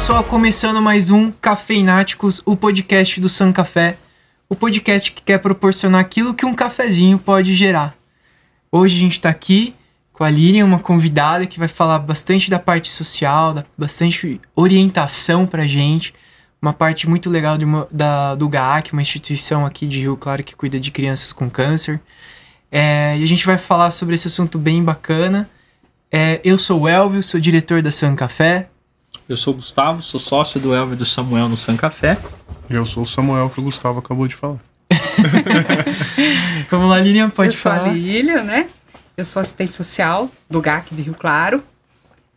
pessoal, começando mais um Cafeináticos, o podcast do San Café, o podcast que quer proporcionar aquilo que um cafezinho pode gerar. Hoje a gente está aqui com a Lilian, uma convidada que vai falar bastante da parte social, da, bastante orientação pra gente, uma parte muito legal uma, da, do GAAC, uma instituição aqui de Rio Claro que cuida de crianças com câncer. É, e a gente vai falar sobre esse assunto bem bacana. É, eu sou o Elvio, sou diretor da San Café. Eu sou o Gustavo, sou sócio do Elvio e do Samuel no San Café. Eu sou o Samuel que o Gustavo acabou de falar. Vamos lá, Lilian, pode eu sou falar. a Lilian, né? Eu sou assistente social do GAC de Rio Claro.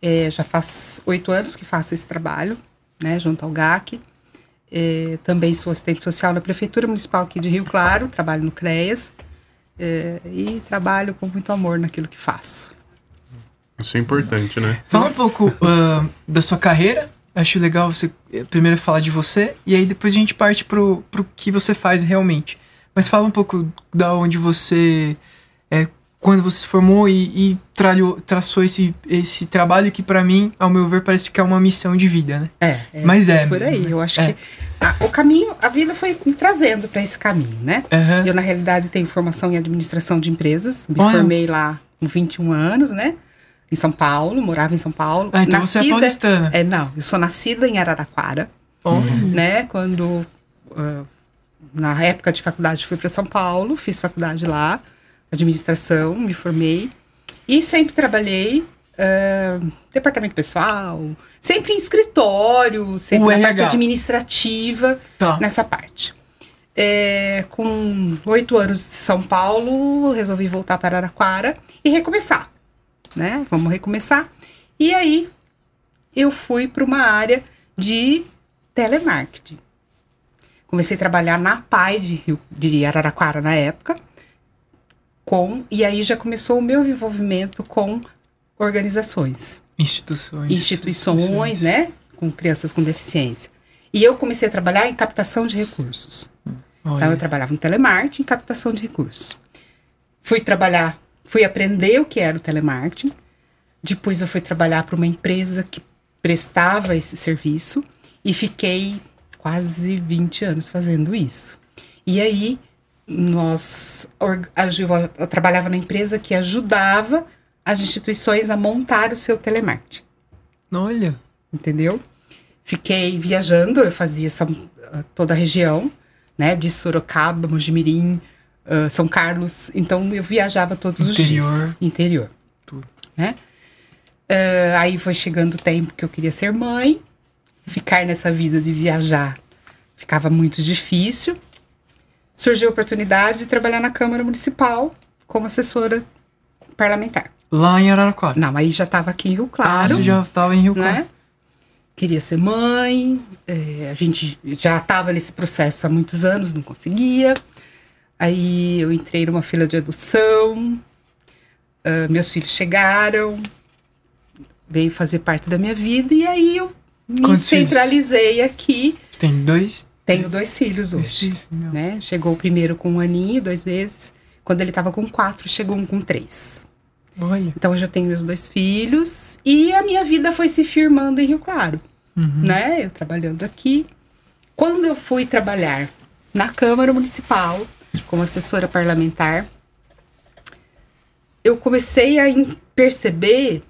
É, já faz oito anos que faço esse trabalho, né, junto ao GAC. É, também sou assistente social na Prefeitura Municipal aqui de Rio Claro, trabalho no CREAS. É, e trabalho com muito amor naquilo que faço. Isso é importante, né? Fala um pouco ah, da sua carreira. Acho legal você eh, primeiro falar de você e aí depois a gente parte pro, pro que você faz realmente. Mas fala um pouco da onde você é, quando você se formou e, e tralhou, traçou esse, esse trabalho que pra mim, ao meu ver, parece que é uma missão de vida, né? É, Mas é por mesmo, aí. né? Eu acho É. que a- o caminho, a vida foi me trazendo para esse caminho, né? Aham. Eu, na realidade, tenho formação em administração de empresas. Me Olha. formei lá com 21 anos, né? Em São Paulo, morava em São Paulo. Ah, então você é paulistana. É, não, eu sou nascida em Araraquara, Olha. né? Quando, ah, na época de faculdade, fui para São Paulo, fiz faculdade lá, administração, me formei. E sempre trabalhei ah, departamento pessoal, sempre em escritório, sempre O na parte RH. administrativa Tá. nessa parte. É, com oito anos de São Paulo, resolvi voltar para Araraquara e recomeçar, né? Vamos recomeçar. E aí eu fui para uma área de telemarketing. Comecei a trabalhar na PAI de, Rio, de Araraquara na época, com e aí já começou o meu envolvimento com organizações Instituições. instituições, né, com crianças com deficiência. E eu comecei a trabalhar em captação de recursos. Então eu Olha. trabalhava em telemarketing captação de recursos. Fui trabalhar, fui aprender o que era o telemarketing. Depois eu fui trabalhar para uma empresa que prestava esse serviço e fiquei quase 20 anos fazendo isso. E aí nós eu, eu trabalhava na empresa que ajudava as instituições a montar o seu telemarketing Olha. entendeu? Fiquei viajando, eu fazia essa, toda a região, né? De Sorocaba, Mojimirim, ah, São Carlos. Então eu viajava todos os dias. Interior. Interior. Tudo. Né? Ah, aí foi chegando o tempo que eu queria ser mãe. Ficar nessa vida de viajar ficava muito difícil. Surgiu a oportunidade de trabalhar na Câmara Municipal como assessora parlamentar. Lá em Araraquara. Não, aí já estava aqui em Rio Ah, Claro você já estava em Rio Claro. né? Queria ser mãe, é, a gente já estava nesse processo há muitos anos, não conseguia. Aí eu entrei numa fila de adoção, ah, meus filhos chegaram, veio fazer parte da minha vida, e aí eu me Quantos filhos? centralizei aqui. Você tem dois? Tenho dois filhos hoje. Isso, meu. Né? Chegou o primeiro com um aninho, dois meses. Quando ele estava com quatro, chegou um com três. Olha. Então hoje eu tenho meus dois filhos e a minha vida foi se firmando em Rio Claro, Uhum. né? Eu trabalhando aqui. Quando eu fui trabalhar na Câmara Municipal como assessora parlamentar, eu comecei a perceber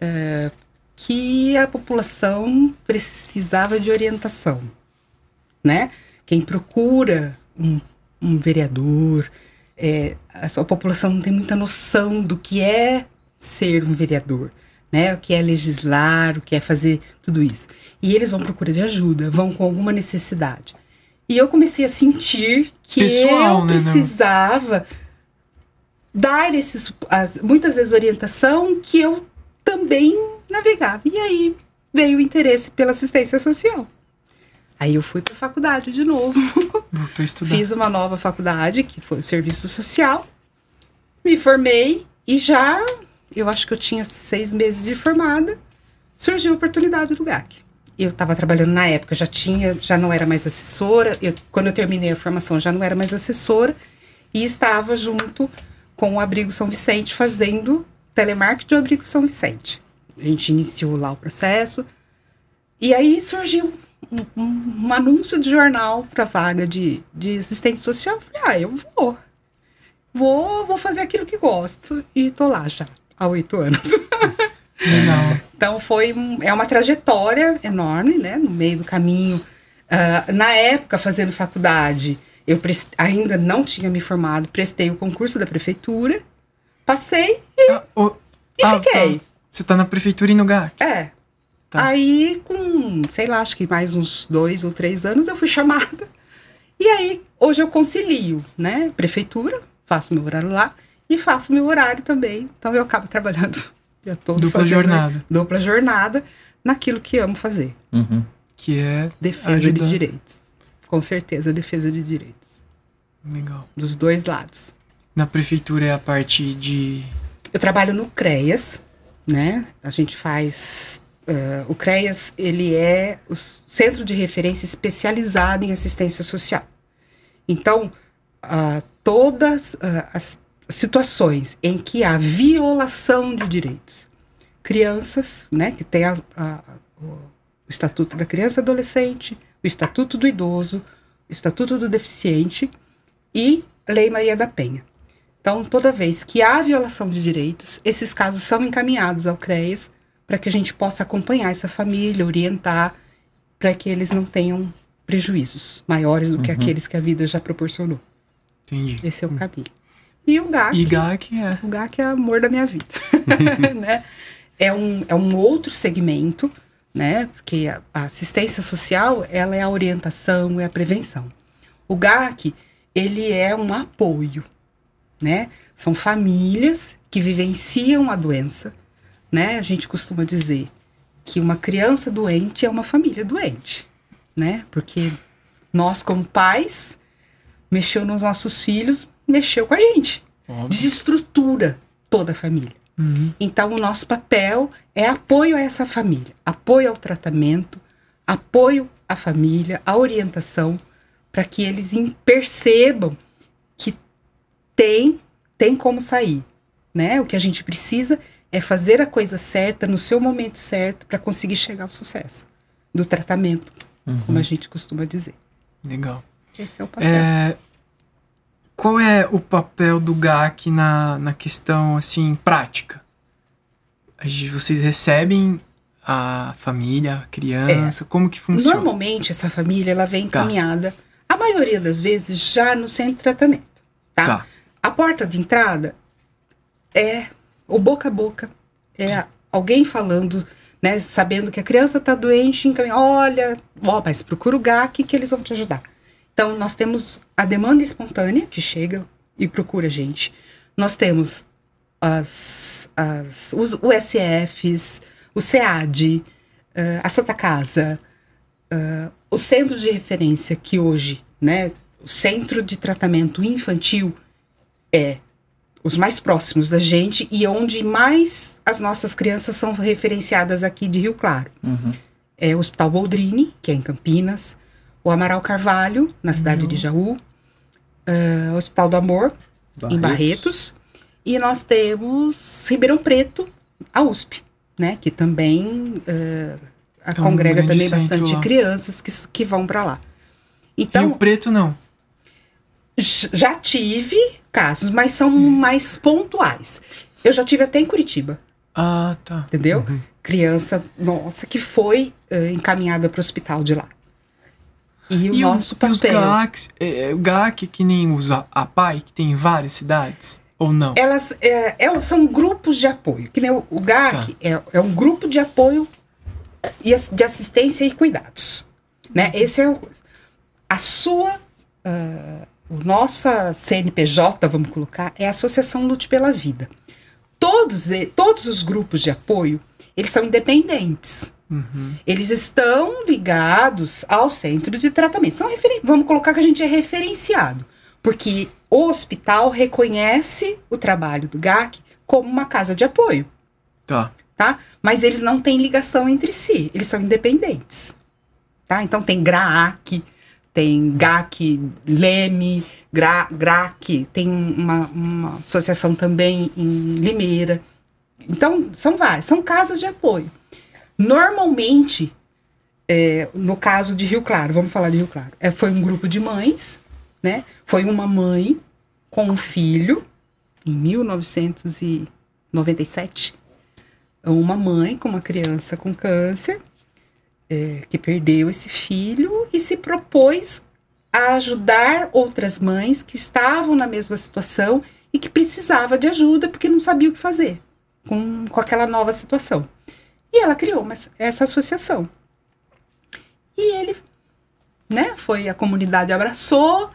eh, que a população precisava de orientação, né? Quem procura um, um vereador, é, a sua população não tem muita noção do que é ser um vereador, né? O que é legislar, o que é fazer tudo isso. E eles vão procurar de ajuda, vão com alguma necessidade. E eu comecei a sentir que Pessoal, eu né, não? precisava dar esses, as- muitas vezes orientação que eu também navegava. E aí veio o interesse pela assistência social. Aí eu fui para a faculdade de novo. Voltou a estudar. Fiz uma nova faculdade, que foi o serviço social. Me formei e já, eu acho que eu tinha seis meses de formada, surgiu a oportunidade do GAC. Eu estava trabalhando na época, já tinha, já não era mais assessora. Eu, quando eu terminei a formação, já não era mais assessora e estava junto com o Abrigo São Vicente fazendo telemarketing do Abrigo São Vicente. A gente iniciou lá o processo E aí surgiu um, um, um anúncio de jornal para vaga de, de assistente social. Eu falei, ah, eu vou. Vou, vou fazer aquilo que gosto. E tô lá já, há oito anos. Então foi um- é uma trajetória enorme, né? No meio do caminho. Ah, na época, fazendo faculdade, eu ainda não tinha me formado, prestei o concurso da prefeitura, passei Ah, o- e ah, fiquei. tá. Você tá na prefeitura e no GAC. É. Tá. Aí, com, sei lá, acho que mais uns dois ou três anos, eu fui chamada. E aí, hoje eu concilio, né? Prefeitura, faço meu horário lá e faço meu horário também. Então eu acabo trabalhando o dia todo. Dupla fazendo jornada. Dupla jornada naquilo que amo fazer. Uhum. Que é. Defesa Ajudar. de direitos. Com certeza, defesa de direitos. Legal. Dos dois lados. Na prefeitura é a parte de. Eu trabalho no CREAS, né? A gente faz. eh, o CREAS, ele é o centro de referência especializado em assistência social. Então, ah, todas ah, as situações em que há violação de direitos, crianças, né, que tem a- a- o Estatuto da Criança e Adolescente, o Estatuto do Idoso, o Estatuto do Deficiente e Lei Maria da Penha. Então, toda vez que há violação de direitos, esses casos são encaminhados ao CREAS para que a gente possa acompanhar essa família, orientar, para que eles não tenham prejuízos maiores do que aqueles que a vida já proporcionou. Entendi. Esse é o caminho. E o GAC, E GAC é. o GAC é amor da minha vida, né? É um, é um outro segmento, né? Porque a, a assistência social, ela é a orientação, é a prevenção. O GAC, ele é um apoio, né? São famílias que vivenciam a doença, né? A gente costuma dizer que uma criança doente é uma família doente, né? Porque nós, como pais, mexeu nos nossos filhos, mexeu com a gente Óbvio. desestrutura toda a família. Uhum. Então, o nosso papel é apoio a essa família, apoio ao tratamento, apoio à família, à orientação, para que eles percebam que tem, tem como sair. Né? O que a gente precisa é fazer a coisa certa no seu momento certo para conseguir chegar ao sucesso do tratamento, como a gente costuma dizer. Legal. Esse é o papel. É, qual é o papel do GAC na, na questão, assim, prática? Vocês recebem a família, a criança? Como que funciona? Normalmente, essa família ela vem Tá. encaminhada, a maioria das vezes, já no centro de tratamento. Tá? Tá. A porta de entrada é o boca a boca. É alguém falando, né? Sabendo que a criança está doente, encaminha, olha, ó, mas procura o GAC que eles vão te ajudar. Então, nós temos a demanda espontânea que chega e procura a gente. Nós temos as, as, os USFs, o SEAD, eh, a Santa Casa, eh, o centro de referência que hoje, né, o centro de tratamento infantil é os mais próximos da gente e onde mais as nossas crianças são referenciadas aqui de Rio Claro. Uhum. É o Hospital Boldrini, que é em Campinas, o Amaral Carvalho, na cidade de Jaú, o Hospital do Amor, em Barretos. E nós temos Ribeirão Preto, a USP, né? Que também eh, a É um congrega também bastante lá. crianças que, que vão para lá. Então, Rio Preto não. já tive casos, mas são mais pontuais. Eu já tive até em Curitiba, Ah, tá. entendeu? Criança, nossa, que foi eh, encaminhada para o hospital de lá. E o e, nosso o- e os papel. GACs, é, é, o GAC que nem usa a PAI, que tem em várias cidades? Ou não? Elas é, é- são grupos de apoio. Que nem o, o GAC é, é um grupo de apoio e de assistência e cuidados. Né? Esse é o. A sua. ah, o nossa CNPJ, vamos colocar, é a Associação Lute pela Vida. Todos, todos os grupos de apoio, eles são independentes. Uhum. Eles estão ligados ao centro de tratamento. São referen- Vamos colocar que a gente é referenciado. Porque o hospital reconhece o trabalho do GAC como uma casa de apoio, Tá. tá? Mas eles não têm ligação entre si, eles são independentes. Tá? Então tem GRAAC, tem GAC Leme, Gra, GRAC, tem uma, uma associação também em Limeira. Então, são várias, são casas de apoio. Normalmente, é, no caso de Rio Claro, vamos falar de Rio Claro, é, foi um grupo de mães, né? Foi uma mãe com um filho em 1997. Uma mãe com uma criança com câncer é, que perdeu esse filho e se propôs a ajudar outras mães que estavam na mesma situação e que precisava de ajuda porque não sabia o que fazer com, com aquela nova situação. E ela criou uma, essa associação. E ele, né, foi, a comunidade abraçou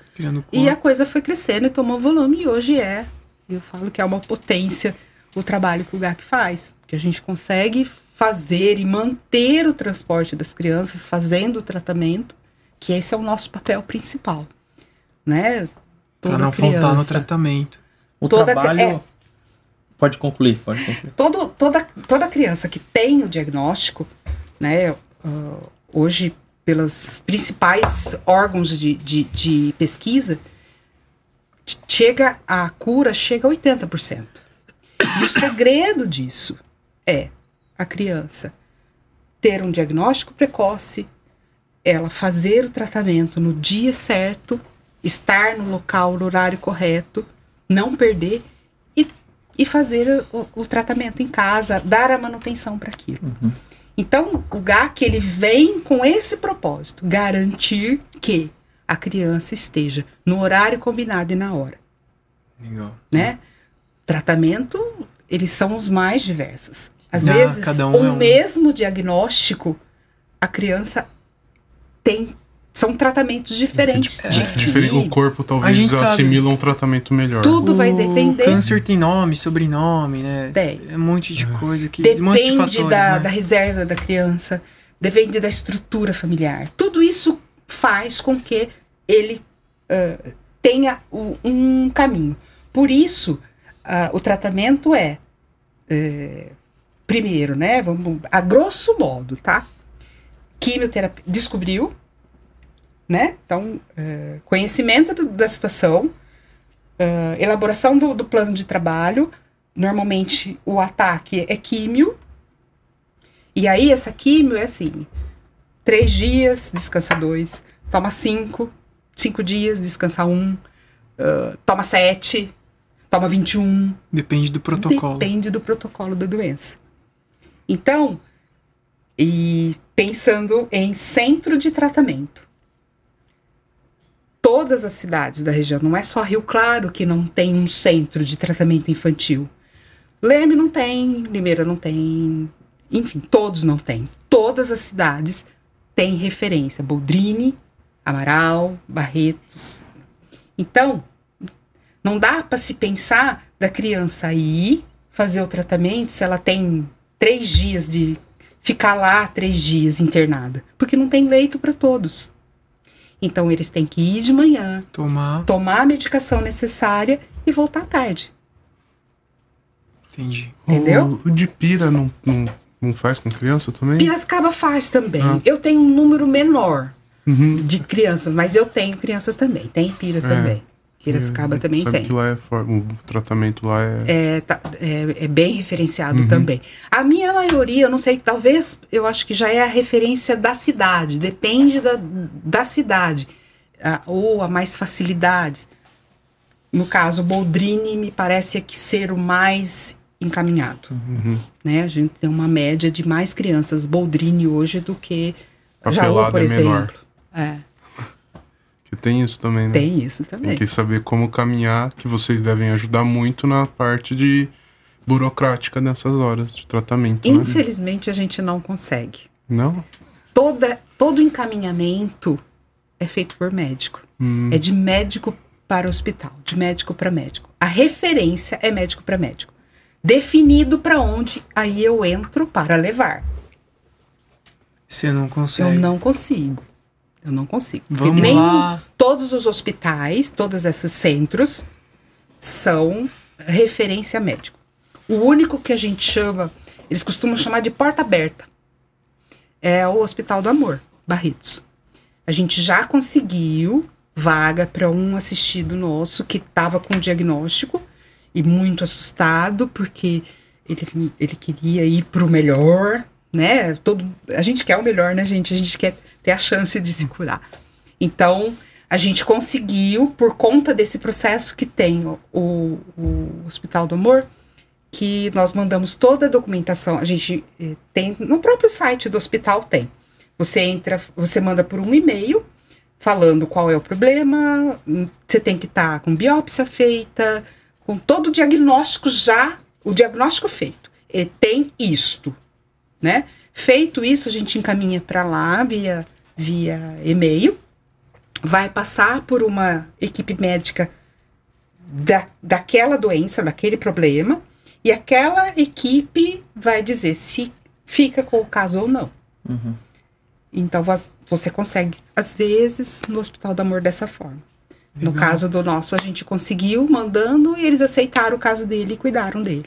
e a coisa foi crescendo e tomou volume e hoje é, eu falo que é uma potência o trabalho que o GAC faz, que a gente consegue fazer e manter o transporte das crianças fazendo o tratamento, que esse é o nosso papel principal, né? Pra Toda não faltar no criança. tratamento. O Toda- trabalho. é. Pode concluir, pode concluir. todo, toda, toda criança que tem o diagnóstico, né, ah, hoje, pelos principais órgãos de, de, de pesquisa, ch- chega a cura chega a 80%. E o segredo disso é a criança ter um diagnóstico precoce, ela fazer o tratamento no dia certo, estar no local, no horário correto, não perder e, fazer o, o tratamento em casa, dar a manutenção para aquilo. Então, o GAC ele vem com esse propósito, garantir que a criança esteja no horário combinado e na hora, Legal. né? Tratamento, eles são os mais diversos. Às Ah, vezes, um o é um. mesmo diagnóstico, a criança tem são tratamentos diferentes. É, de Difere- o corpo talvez assimila um tratamento melhor. Tudo vai O depender. Câncer tem nome, sobrenome, né? Tem. É um monte de coisa que. um monte de Depende fatores, da, né? da reserva da criança, depende da estrutura familiar. Tudo isso faz com que ele ah, tenha o- um caminho. Por isso, ah, o tratamento é, eh, primeiro, né? Vamos, a grosso modo, tá? Quimioterapia. Descobriu, né? Então, eh, conhecimento do- da situação, ah, elaboração do, do plano de trabalho. Normalmente o ataque é químio. E aí essa químio é assim: três dias, descansa dois. Toma cinco, cinco dias, descansa um. ah, toma sete, toma 21. Depende do protocolo. Depende do protocolo da doença. Então, e pensando em centro de tratamento. Todas as cidades da região, não é só Rio Claro que não tem um centro de tratamento infantil. Leme não tem, Limeira não tem, enfim, todos não têm. Todas as cidades têm referência. Boldrini, Amaral, Barretos. Então, não dá para se pensar da criança ir fazer o tratamento se ela tem três dias de ficar lá três dias internada, porque não tem leito para todos. Então eles têm que ir de manhã, Tomar. tomar a medicação necessária e voltar à tarde. Entendi. Entendeu? O, o de pira não, não, não faz com criança também? Piracicaba faz também. Ah. Eu tenho um número menor Uhum. de crianças, mas eu tenho crianças também. Tem pira também. Piracicaba É, também sabe tem. que lá é for- o tratamento lá é, É, tá- é- é bem referenciado Uhum. também. A minha maioria, eu não sei, talvez eu acho que já é a referência da cidade, depende da, da cidade, a- ou a mais facilidades. No caso, Boldrini me parece que ser o mais encaminhado. Uhum. Né? A gente tem uma média de mais crianças Boldrini hoje do que Jaú, Papelada por é menor. exemplo. É, que tem isso também, né? tem isso Tem também. que saber como caminhar, que vocês devem ajudar muito na parte de burocrática nessas horas de tratamento, né? Infelizmente, a gente não consegue. Não? toda, todo encaminhamento é feito por médico. Hum. É de médico para hospital, de médico para médico. A referência é médico para médico. Definido para onde, aí eu entro para levar. Você não consegue. Eu não consigo. Eu não consigo. Vamos nem lá. todos os hospitais, todos esses centros são referência médico. O único que a gente chama, eles costumam chamar de porta aberta, é o Hospital do Amor, Barretos. A gente já conseguiu vaga para um assistido nosso que estava com diagnóstico e muito assustado porque ele, ele queria ir para o melhor, né? Todo, a gente quer o melhor, né, gente? A gente quer ter a chance de se curar. Então, a gente conseguiu, por conta desse processo que tem o, o, Hospital do Amor, que nós mandamos toda a documentação, a gente eh, tem, no próprio site do hospital tem. Você entra, você manda por um e-mail falando qual é o problema, hum, você tem que estar com biópsia feita, com todo o diagnóstico já, o diagnóstico feito. E tem isto, né? Feito isso, a gente encaminha para lá via, via e-mail, vai passar por uma equipe médica da, daquela doença, daquele problema, e aquela equipe vai dizer se fica com o caso ou não. Uhum. Então vo- você consegue, às vezes, no Hospital do Amor dessa forma. No Legal. caso do nosso, a gente conseguiu mandando e eles aceitaram o caso dele e cuidaram dele.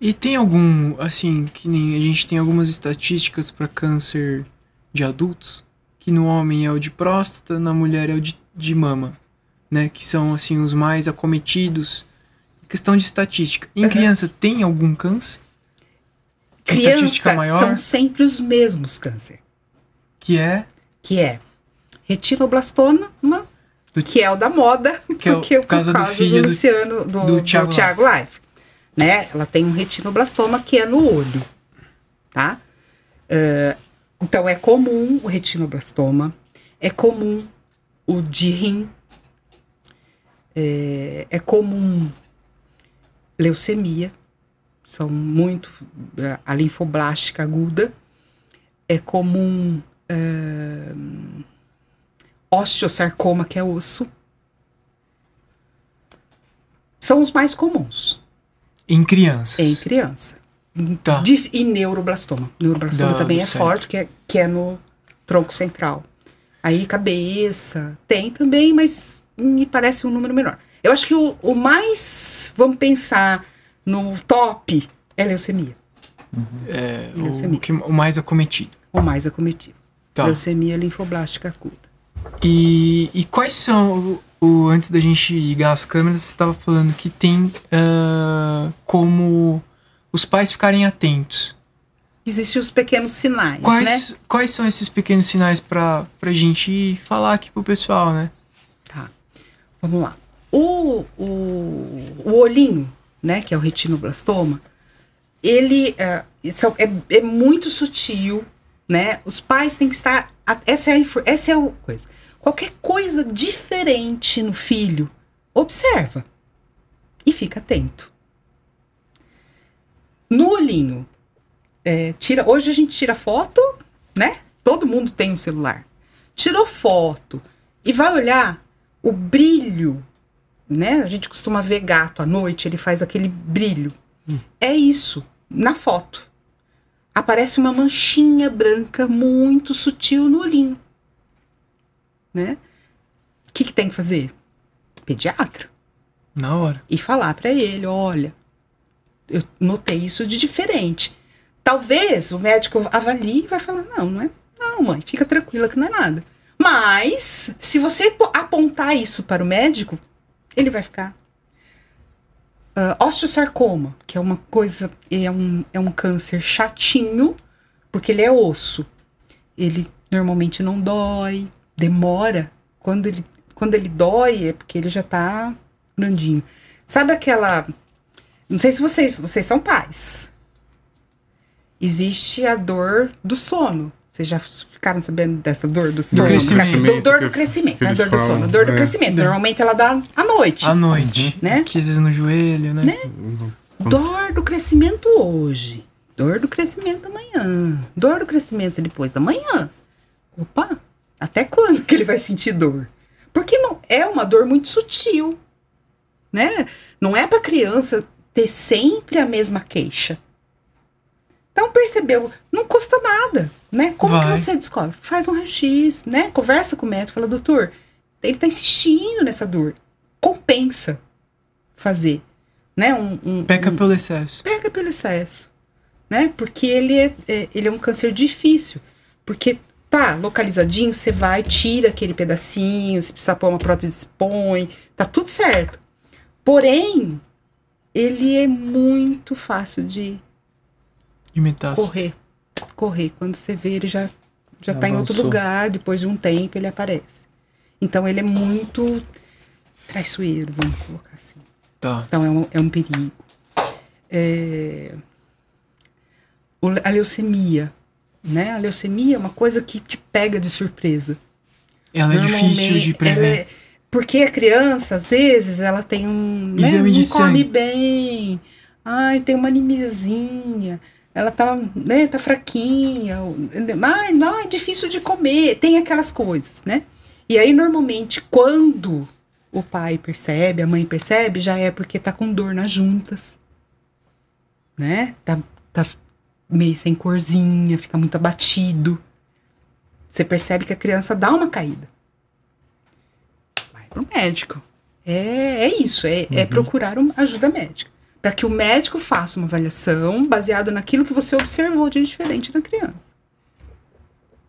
E tem algum, assim, que nem a gente tem algumas estatísticas para câncer de adultos, que no homem é o de próstata, na mulher é o de, de mama, né? Que são, assim, os mais acometidos. Questão de estatística. Em Uhum. criança, tem algum câncer? Estatística Crianças maior, são sempre os mesmos câncer, que é que é retinoblastoma, Do- que é o da moda, Que é o porque por caso causa do filho do- Luciano, do, do do Thiago Thiago, Life. Né? Ela tem um retinoblastoma que é no olho, tá? Ah, então é comum o retinoblastoma, é comum o de rim, é, é comum leucemia, são muito a linfoblástica aguda, é comum eh, osteosarcoma, que é osso. São os mais comuns em crianças. em criança. Tá. Dif- e neuroblastoma. Neuroblastoma também é cérebro. forte, que é, que é no tronco central. Aí cabeça, tem também, mas me parece um número menor. Eu acho que o, o mais, vamos pensar, no top é leucemia. É, Leucemia. o, que, o mais acometido. O mais acometido. Tá. Leucemia linfoblástica aguda. E, e quais são, o, o- antes da gente ligar as câmeras, você estava falando que tem ah, como os pais ficarem atentos. Existem os pequenos sinais, né? Quais, quais são esses pequenos sinais pra, pra gente falar aqui pro pessoal, né? Tá. Vamos lá. O, o, o olhinho, né, que é o retinoblastoma, ele é, é, é muito sutil, né? Os pais têm que estar. a- Essa é a, essa é a coisa. Qualquer coisa diferente no filho, observa e fica atento. No olhinho, é, tira. Hoje a gente tira foto, né? Todo mundo tem um celular. Tirou foto e vai olhar o brilho, né? A gente costuma ver gato à noite, ele faz aquele brilho. É isso, na foto. Aparece uma manchinha branca muito sutil no olhinho. Né? O que, que tem que fazer? Pediatra. Na hora. E falar pra ele: olha, eu notei isso de diferente. Talvez o médico avalie e vai falar: não, não é. Não, mãe, fica tranquila que não é nada. Mas, se você po- apontar isso para o médico, ele vai ficar. Ah, osteosarcoma, que é uma coisa, é um, é um câncer chatinho, porque ele é osso. Ele normalmente não dói, demora. Quando ele, quando ele dói, é porque ele já tá grandinho. Sabe aquela. Não sei se vocês, vocês são pais. Existe a dor do sono. Vocês já ficaram sabendo dessa dor do sono? crescimento. Do- dor do crescimento, é eles dor do sono. Dor do é. crescimento. Normalmente ela dá à noite. À noite. Né? Vezes no joelho, né? Dor do crescimento hoje. Dor do crescimento amanhã. Dor do crescimento depois da manhã. Opa, até quando que ele vai sentir dor? Porque não é uma dor muito sutil, né? Não é para criança ter sempre a mesma queixa. Então percebeu, não custa nada, né? Como Vai. que você descobre? Faz um raio-x, né? Conversa com o médico, fala, doutor, ele tá insistindo nessa dor. Compensa fazer, né? Um, um, Peca um- pelo excesso. pega pelo excesso, né? Porque ele é, é- ele é um câncer difícil. Porque tá localizadinho, você vai, tira aquele pedacinho, se precisar pôr uma prótese, põe, tá tudo certo. Porém, ele é muito fácil de metástase. correr. correr. Quando você vê, ele já, já tá em outro lugar, depois de um tempo ele aparece. Então ele é muito traiçoeiro, vamos colocar assim. Tá. Então é um, é um perigo. É, a leucemia, né? A leucemia é uma coisa que te pega de surpresa. Ela é difícil de Normalmente, prever. Porque a criança, às vezes, ela tem um. Né, Exame de não come sangue. bem. Ai, tem uma anemiazinha. Ela tá, né, tá fraquinha. Ai, não, é difícil de comer. Tem aquelas coisas, né? E aí, normalmente, quando o pai percebe, a mãe percebe, já é porque tá com dor nas juntas. Né? Tá, tá meio sem corzinha, fica muito abatido. Você percebe que a criança dá uma caída. Vai pro médico. É, é isso, é, é procurar uma ajuda médica. Para que o médico faça uma avaliação baseado naquilo que você observou de diferente na criança.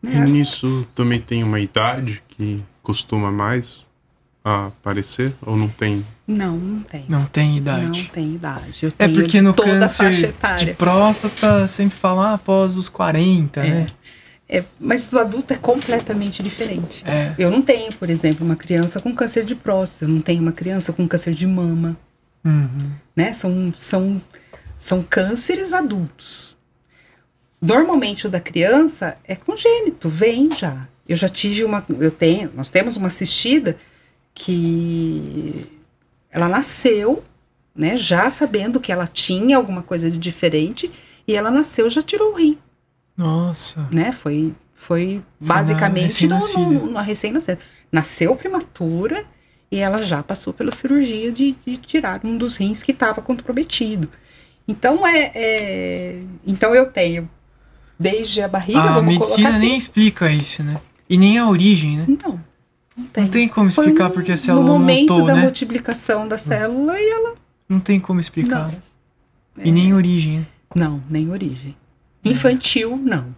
E Né? nisso também tem uma idade que costuma mais aparecer? Ou não tem? Não, não tem. Não tem Não idade. tem idade. Eu É tenho porque de no toda câncer de próstata sempre fala ah, após os 40, né? É, mas do adulto é completamente diferente. É. Eu não tenho, por exemplo, uma criança com câncer de próstata, eu não tenho uma criança com câncer de mama, Uhum. né? São, são, são cânceres adultos. Normalmente o da criança é congênito, vem já. Eu já tive uma, eu tenho, nós temos uma assistida que ela nasceu, né, já sabendo que ela tinha alguma coisa de diferente e ela nasceu já tirou o rim Nossa. né? Foi, foi basicamente no, recém-nascida. recém-nascida. Nasceu prematura e ela já passou pela cirurgia de, de tirar um dos rins que estava comprometido. Então é, é- então eu tenho desde a barriga, a vamos medicina colocar assim. nem explica isso, né? E nem a origem, né? Não, não tem. Não tem como explicar no- porque a célula no momento montou, da né? multiplicação da célula e ela Não tem como explicar. Não. E nem origem, né? não, nem origem. Infantil não.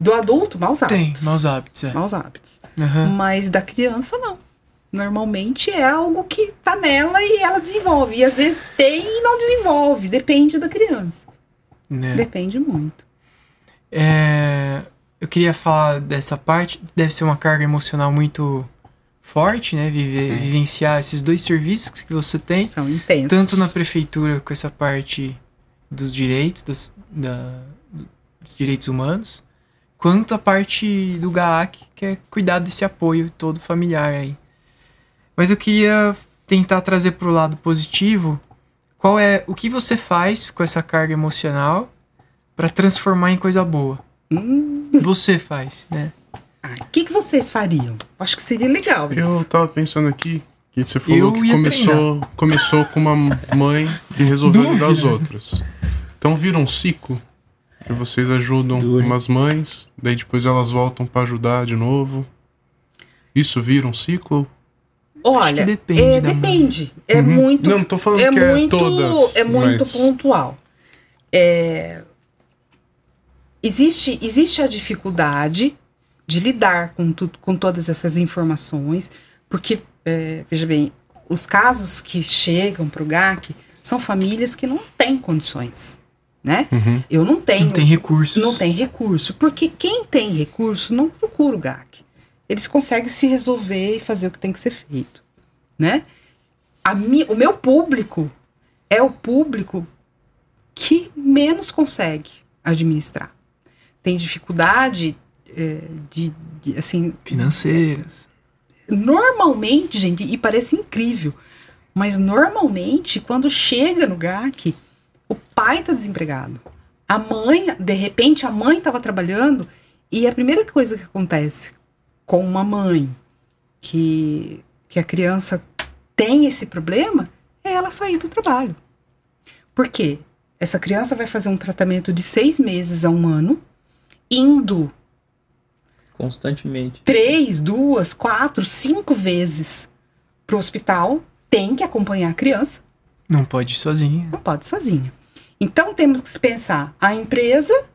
Do adulto, maus Tem, hábitos. maus hábitos, é. Maus hábitos. Aham. Mas da criança, não. Normalmente é algo que tá nela e ela desenvolve. E às vezes tem e não desenvolve. Depende da criança. Né? Depende muito. É, eu queria falar dessa parte. Deve ser uma carga emocional muito forte, né? Viver, É. Vivenciar esses dois serviços que você tem. São intensos. Tanto na prefeitura com essa parte dos direitos, das, da- dos direitos humanos, quanto a parte do GAAC, que é cuidar desse apoio todo familiar aí. Mas eu queria tentar trazer para o lado positivo, qual é o que você faz com essa carga emocional para transformar em coisa boa? Hum, Você faz, né? ah, O que, que vocês fariam? Acho que seria legal isso. Eu tava pensando aqui que você falou Eu que começou, começou com uma mãe que resolveu ajudar as outras. Então vira um ciclo que vocês ajudam Duro. umas mães, daí depois elas voltam pra ajudar de novo. Isso vira um ciclo? Olha, que depende é, depende. É Uhum. muito Não, tô falando é que muito, é todas. é muito mas- pontual. É, existe, existe a dificuldade de lidar com, tu, com todas essas informações, porque, é, veja bem, os casos que chegam para o GAC são famílias que não têm condições, né? Uhum. Eu não tenho Não tem recursos. não tem recurso, porque quem tem recurso não procura o GAC. Eles conseguem se resolver e fazer o que tem que ser feito, né? A mi, o meu público é o público que menos consegue administrar. Tem dificuldade é, de, de, assim, Financeiras. normalmente, gente, e parece incrível, mas normalmente quando chega no GAC, pai tá desempregado. A mãe, de repente, a mãe estava trabalhando e a primeira coisa que acontece com uma mãe que, que a criança tem esse problema é ela sair do trabalho. Por quê? Essa criança vai fazer um tratamento de seis meses a um ano, indo Constantemente. três, duas, quatro, cinco vezes pro hospital, tem que acompanhar a criança, Não pode ir sozinha. não pode ir sozinha. Então temos que pensar, a empresa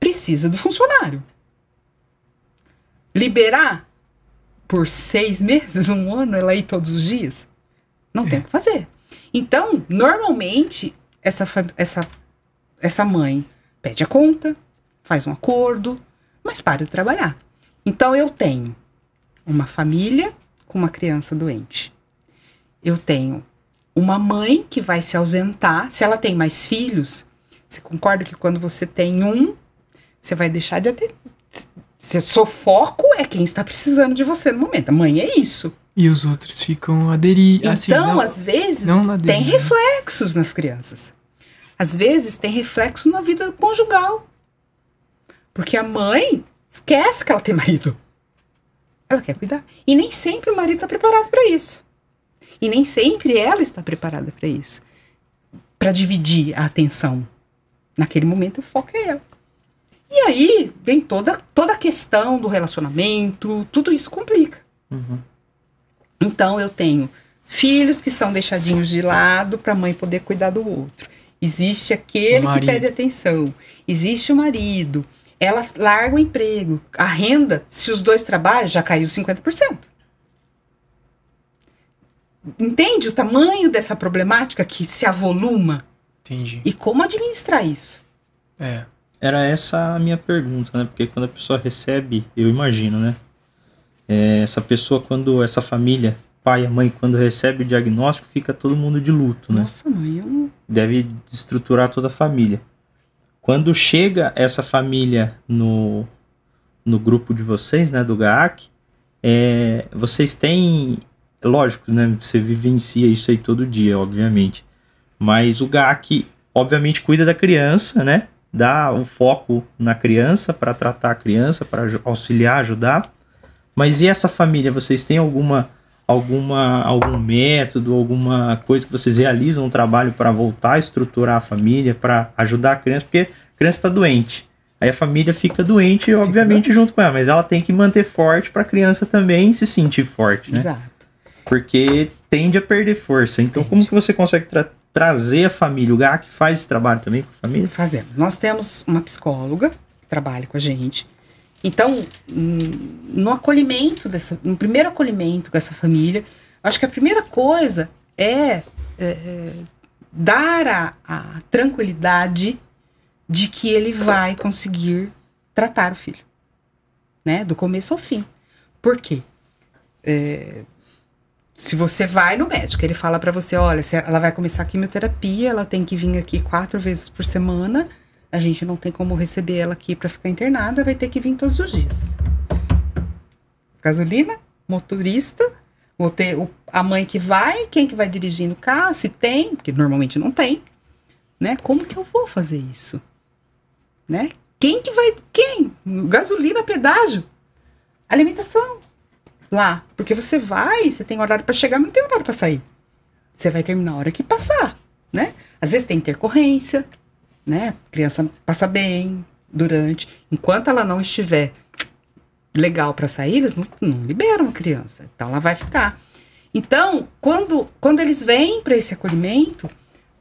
precisa do funcionário. Liberar por seis meses, um ano, ela ir todos os dias? Não tem o que fazer. Então, normalmente, essa, essa, essa mãe pede a conta, faz um acordo, mas para de trabalhar. Então eu tenho uma família com uma criança doente. Eu tenho uma mãe que vai se ausentar. Se ela tem mais filhos, você concorda que quando você tem um, você vai deixar de atender. Seu foco é quem está precisando de você no momento. A mãe é isso. E os outros ficam aderindo. Então, assim, não, às vezes, não na tem aderir, né? reflexos nas crianças. Às vezes, tem reflexo na vida conjugal. Porque a mãe esquece que ela tem marido. Ela quer cuidar. E nem sempre o marido está preparado para isso. E nem sempre ela está preparada para isso. Para dividir a atenção. Naquele momento, o foco é ela. E aí vem toda, toda a questão do relacionamento, tudo isso complica. Então eu tenho filhos que são deixadinhos de lado para a mãe poder cuidar do outro. Existe aquele que pede atenção. Existe o marido. Ela larga o emprego. A renda, se os dois trabalham, já caiu 50%. Entende o tamanho dessa problemática que se avoluma? Entendi. E como administrar isso? É. Era essa a minha pergunta, né? Porque quando a pessoa recebe, eu imagino, né? É, essa pessoa, quando essa família, pai e a mãe, quando recebe o diagnóstico, fica todo mundo de luto, né? Nossa, mãe, eu Deve estruturar toda a família. Quando chega essa família no, no grupo de vocês, né, do GAAC, é, vocês têm, lógico, né, você vivencia isso aí todo dia, obviamente, mas o GAAC, obviamente, cuida da criança, né, dá o foco na criança para tratar a criança, para auxiliar, ajudar, mas e essa família, vocês têm alguma alguma algum método, alguma coisa que vocês realizam um trabalho para voltar a estruturar a família, para ajudar a criança, porque a criança está doente. Aí a família fica doente, obviamente, junto com ela, mas ela tem que manter forte para a criança também se sentir forte, né? Exato. Porque tende a perder força. Então, Tende. como que você consegue tra- trazer a família? O GAC faz esse trabalho também com a família? Fazemos. Nós temos uma psicóloga que trabalha com a gente. Então, hum, no acolhimento dessa, no primeiro acolhimento com essa família, acho que a primeira coisa é, é, é, dar a, a tranquilidade de que ele vai conseguir tratar o filho, né, do começo ao fim. Por quê? É, se você vai no médico, ele fala pra você, olha, ela vai começar a quimioterapia, ela tem que vir aqui quatro vezes por semana. A gente não tem como receber ela aqui pra ficar internada, vai ter que vir todos os dias. Gasolina, motorista, vou ter o- a mãe que vai, quem que vai dirigindo o carro, se tem, porque normalmente não tem, né? Como que eu vou fazer isso? Né? Quem que vai, quem? Gasolina, pedágio, alimentação lá, porque você vai, você tem horário pra chegar, mas não tem horário pra sair. Você vai terminar a hora que passar, né? Às vezes tem intercorrência, né? A criança passa bem durante, enquanto ela não estiver legal pra sair, eles não, não liberam a criança. Então ela vai ficar. Então, quando, quando eles vêm para esse acolhimento,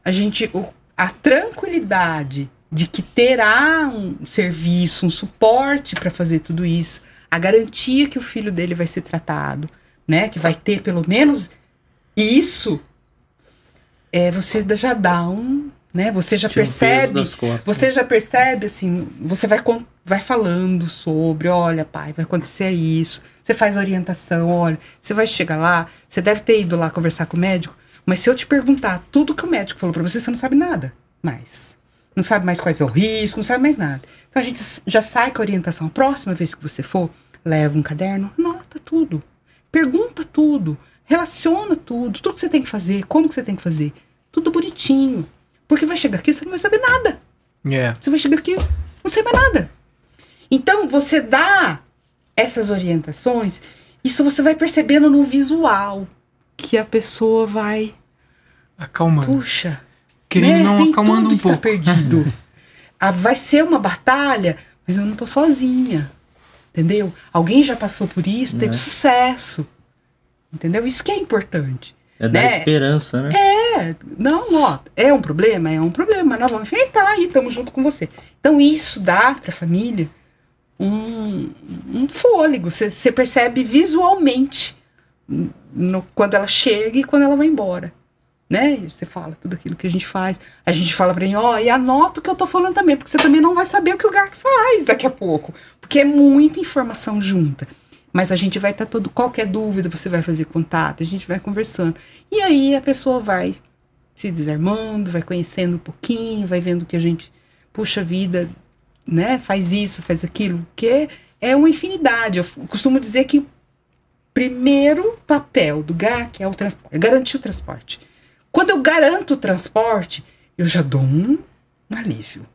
a gente o- a tranquilidade de que terá um serviço, um suporte para fazer tudo isso, a garantia que o filho dele vai ser tratado, né, que vai ter pelo menos isso, é você já dá um, né, você já um peso percebe costas. você já percebe, assim, você vai, vai falando sobre, olha, pai, vai acontecer isso. Você faz orientação, olha, você vai chegar lá, você deve ter ido lá conversar com o médico, mas se eu te perguntar tudo que o médico falou pra você, você não sabe nada mais. Não sabe mais quais é o risco, não sabe mais nada. Então a gente já sai com a orientação. A próxima vez que você for, leva um caderno, anota tudo. Pergunta tudo. Relaciona tudo. Tudo que você tem que fazer, como que você tem que fazer. Tudo bonitinho. Porque vai chegar aqui, você não vai saber nada. É. Você vai chegar aqui, não sei mais nada. Então, você dá essas orientações, isso você vai percebendo no visual que a pessoa vai, Acalmando. puxa, Querendo né, não nem acalmando tudo um está pouco. perdido. Ah, vai ser uma batalha, mas eu não tô sozinha. Entendeu? Alguém já passou por isso, teve É. sucesso. Entendeu? Isso que é importante. É dar né? esperança, né? É, não, ó, é um problema, é um problema, nós vamos enfrentar e estamos junto com você. Então isso dá para a família um, um fôlego. Você percebe visualmente no- quando ela chega e quando ela vai embora. Né? Você fala tudo aquilo que a gente faz. A gente fala pra ele, ó, e anota o que eu tô falando também, porque você também não vai saber o que o GAC faz daqui a pouco. Porque é muita informação junta. Mas a gente vai estar todo. Qualquer dúvida, você vai fazer contato, a gente vai conversando. E aí a pessoa vai se desarmando, vai conhecendo um pouquinho, vai vendo que a gente, puxa vida, né? Faz isso, faz aquilo, que é uma infinidade. Eu costumo dizer que o primeiro papel do GAC é o transporte, é garantir o transporte. Quando eu garanto o transporte, eu já dou um, um alívio.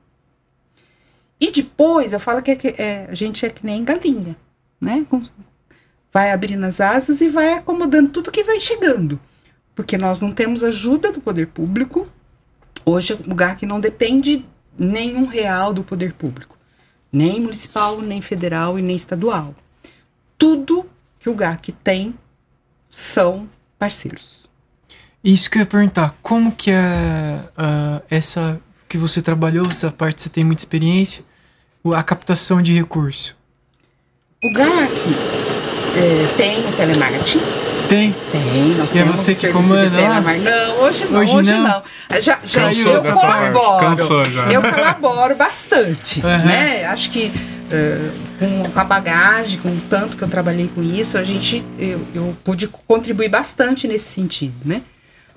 E depois eu falo que, é que é, a gente é que nem galinha, né? Vai abrindo as asas e vai acomodando tudo que vai chegando. Porque nós não temos ajuda do poder público. Hoje o GAC não depende nenhum real do poder público. Nem municipal, nem federal e nem estadual. Tudo que o GAC tem são parceiros. Isso que eu ia perguntar, como que é ah, essa que você trabalhou, essa parte você tem muita experiência, a captação de recurso? O GAC é, tem o telemarketing, Tem? Tem, nós E é temos você o que serviço comanda de telemarketing. Não, hoje não, Hoje hoje, não? não. Já, já eu colaboro. cansou já. Eu colaboro bastante, Aham. né? Acho que eh, com, com a bagagem, com o tanto que eu trabalhei com isso, a gente, eu, eu pude contribuir bastante nesse sentido, né?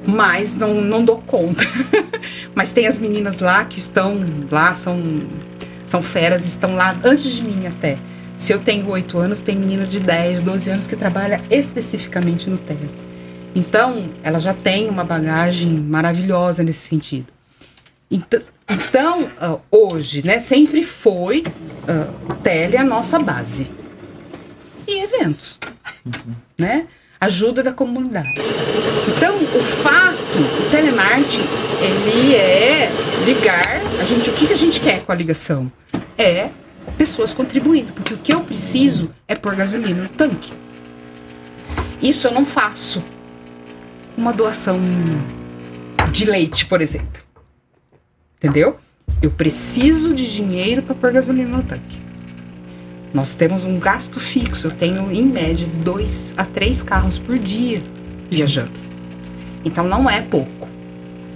Mas não, não dou conta. Mas tem as meninas lá que estão lá, são, são feras, estão lá antes de mim até. Se eu tenho oito anos, tem meninas de 10, 12 anos que trabalham especificamente no tele. Então, ela já tem uma bagagem maravilhosa nesse sentido. Então, então ah, hoje, né, sempre foi o tele a nossa base. E eventos, né? Ajuda da comunidade. Então, o fato, o telemarketing, ele é ligar, a gente, o que, que a gente quer com a ligação? É pessoas contribuindo, porque o que eu preciso é pôr gasolina no tanque. Isso eu não faço uma doação de leite, por exemplo. Entendeu? Eu preciso de dinheiro para pôr gasolina no tanque. Nós temos um gasto fixo. Eu tenho, em média, dois a três carros por dia viajando. Então não é pouco.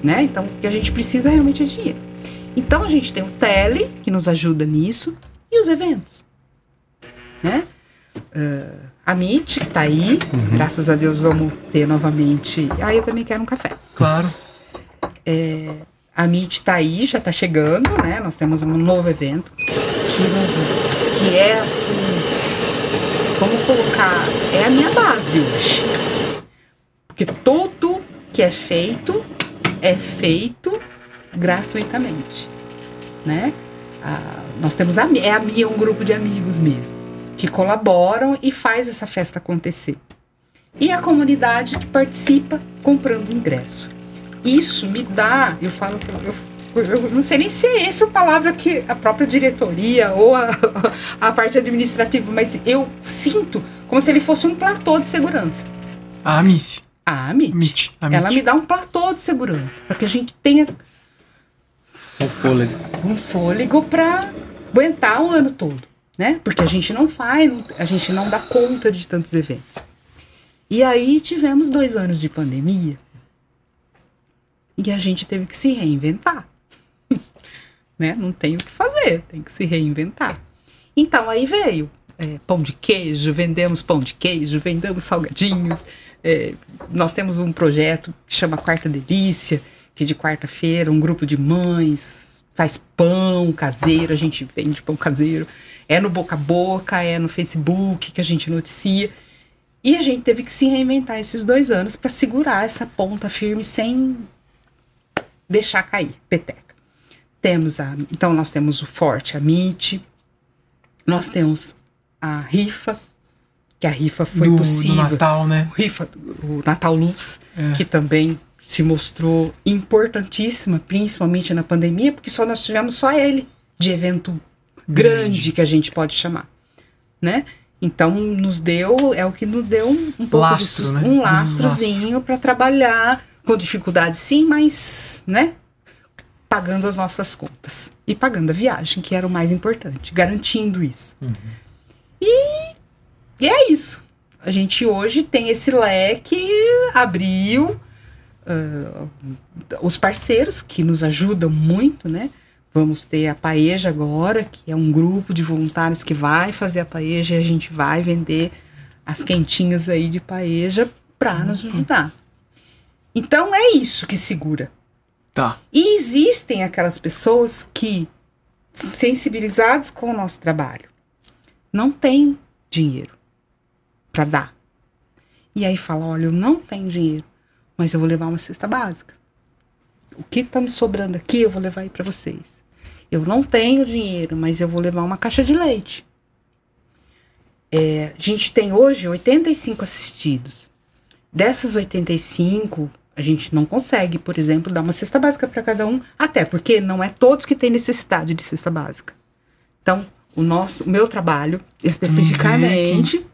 Né? Então o que a gente precisa realmente é dinheiro. Então a gente tem o Tele, que nos ajuda nisso, e os eventos. Né? Ah, a MIT, que tá aí, graças a Deus vamos ter novamente. Ah, eu também quero um café. Claro. A MIT tá aí, já tá chegando, né? Nós temos um novo evento que, nos, que é assim. Vamos colocar. É a minha base hoje. Porque tudo que é feito é feito gratuitamente, né? Ah, nós temos a, é a minha um grupo de amigos mesmo que colaboram e faz essa festa acontecer. E a comunidade que participa comprando ingresso. Isso me dá, eu falo, eu, eu não sei nem se é essa a palavra que a própria diretoria ou a, a parte administrativa, mas eu sinto como se ele fosse um platô de segurança. A Amici. A Amit, Amit. Ela Amit. me dá um platô de segurança, para que a gente tenha Com fôlego. um fôlego para aguentar o ano todo, né? Porque a gente não faz, a gente não dá conta de tantos eventos. E aí tivemos dois anos de pandemia e a gente teve que se reinventar, né? Não tem o que fazer, tem que se reinventar. Então aí veio é, pão de queijo, vendemos pão de queijo, vendemos salgadinhos. é, nós temos um projeto que chama Quarta Delícia, que de quarta-feira um grupo de mães faz pão caseiro, a gente vende pão caseiro. É no boca a boca, é no Facebook que a gente noticia. E a gente teve que se reinventar esses dois anos para segurar essa ponta firme sem deixar cair, peteca. Temos a, então nós temos o Forte, a MIT, nós temos a rifa, que a rifa foi do, possível. do Natal, né? O rifa, o Natal Luz, É. que também se mostrou importantíssima, principalmente na pandemia, porque só nós tivemos só ele de evento grande, que a gente pode chamar, né? Então nos deu, é o que nos deu um, um pouco Lastro, de susto, né? um Um lastrozinho para trabalhar com dificuldade sim, mas, né? Pagando as nossas contas e pagando a viagem, que era o mais importante, garantindo isso. E, e é isso. A gente hoje tem esse leque, abriu, ah, os parceiros que nos ajudam muito, né? Vamos ter a Paeja agora, que é um grupo de voluntários que vai fazer a Paeja e a gente vai vender as quentinhas aí de Paeja para nos ajudar. Então é isso que segura. Tá. E existem aquelas pessoas que, sensibilizadas com o nosso trabalho, não têm dinheiro para dar. E aí fala: olha, eu não tenho dinheiro, mas eu vou levar uma cesta básica. O que está me sobrando aqui, eu vou levar aí para vocês. Eu não tenho dinheiro, mas eu vou levar uma caixa de leite. É, a gente tem hoje 85 assistidos. Dessas 85, a gente não consegue, por exemplo, dar uma cesta básica para cada um, até porque não é todos que têm necessidade de cesta básica. Então, o nosso, o meu trabalho especificamente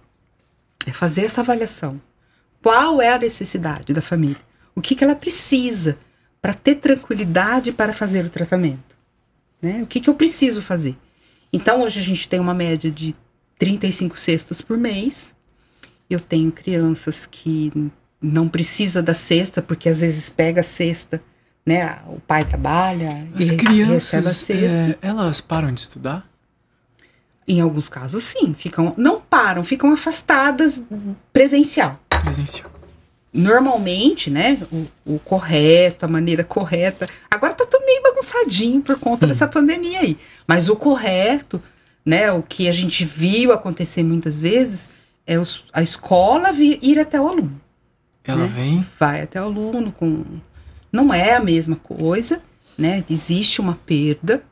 é fazer essa avaliação. Qual é a necessidade da família? O que, que ela precisa para ter tranquilidade para fazer o tratamento? Né? O que, que eu preciso fazer? Então, hoje a gente tem uma média de 35 cestas por mês. Eu tenho crianças que não precisa da cesta, porque às vezes pega a cesta, né? O pai trabalha As e recebe a crianças, cesta. é, elas param de estudar? Em alguns casos, sim, ficam não param, ficam afastadas presencial. Presencial. Normalmente, né, o, o correto, a maneira correta. Agora tá tudo meio bagunçadinho por conta dessa pandemia aí. Mas o correto, né, o que a gente viu acontecer muitas vezes é os- a escola vir, ir até o aluno. Ela Né? vem. vai até o aluno com não é a mesma coisa, né? Existe uma perda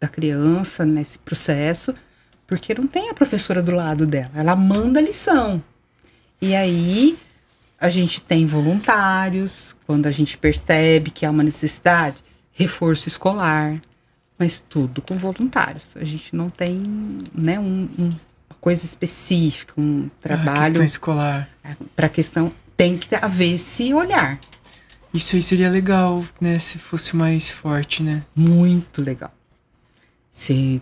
da criança nesse processo, porque não tem a professora do lado dela. Ela manda a lição. E aí a gente tem voluntários, quando a gente percebe que há uma necessidade, reforço escolar, mas tudo com voluntários. A gente não tem, né, um- um- uma coisa específica, um A trabalho questão escolar. para a questão tem que haver esse olhar Isso aí seria legal, né? Se fosse mais forte, né? muito legal se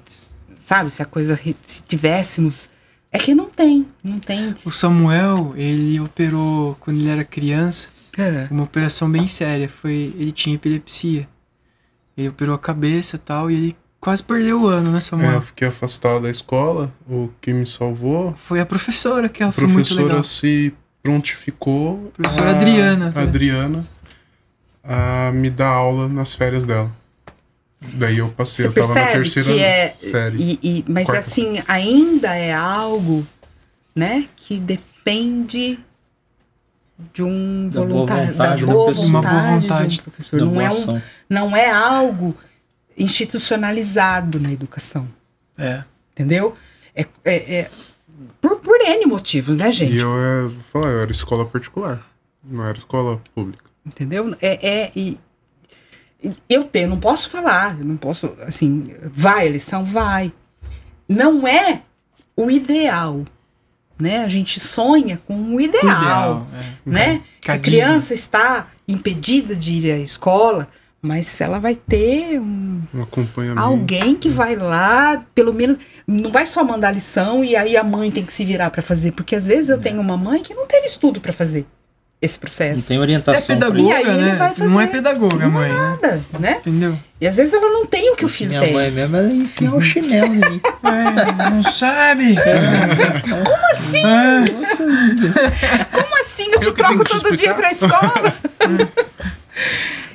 sabe se a coisa se tivéssemos é que não tem não tem O Samuel, ele operou quando ele era criança, É. uma operação bem séria. Foi, ele tinha epilepsia. Ele operou a cabeça e tal, e ele quase perdeu o ano, né, É, Samuel? eu fiquei afastado da escola. O que me salvou, Foi a professora que ela a foi muito professora legal. se prontificou. Professora a- Adriana, a. Adriana a me dar aula nas férias dela. Daí eu passei, você eu tava na terceira que é série. e, e- mas Quarta assim ainda é algo né que depende de um Da boa voluntário vontade da boa pessoa. Uma boa vontade, vontade. de um não boa é um não é algo institucionalizado na educação É. entendeu é, é- é- por N motivos né gente E eu, é, falar, eu era escola particular, não era escola pública. Entendeu? É, é e, eu tenho, não posso falar, não posso, assim, vai, a lição vai. Não é o ideal, né? A gente sonha com o ideal, ideal, é. né? Que a a criança está impedida de ir à escola, mas ela vai ter um, Um acompanhamento. alguém que vai lá, pelo menos, não vai só mandar lição e aí a mãe tem que se virar para fazer, porque às vezes eu tenho uma mãe que não teve estudo para fazer esse Não processo. tem É orientação E pedagoga, aí ele né? vai fazer- Não é pedagoga, mãe, né? Nada, né? Entendeu? E às vezes ela não tem o que o filho Minha tem. mãe mesmo, ela enfia o chinelo em mim. É, não sabe? Como assim? Como assim eu te Eu troco todo dia pra escola?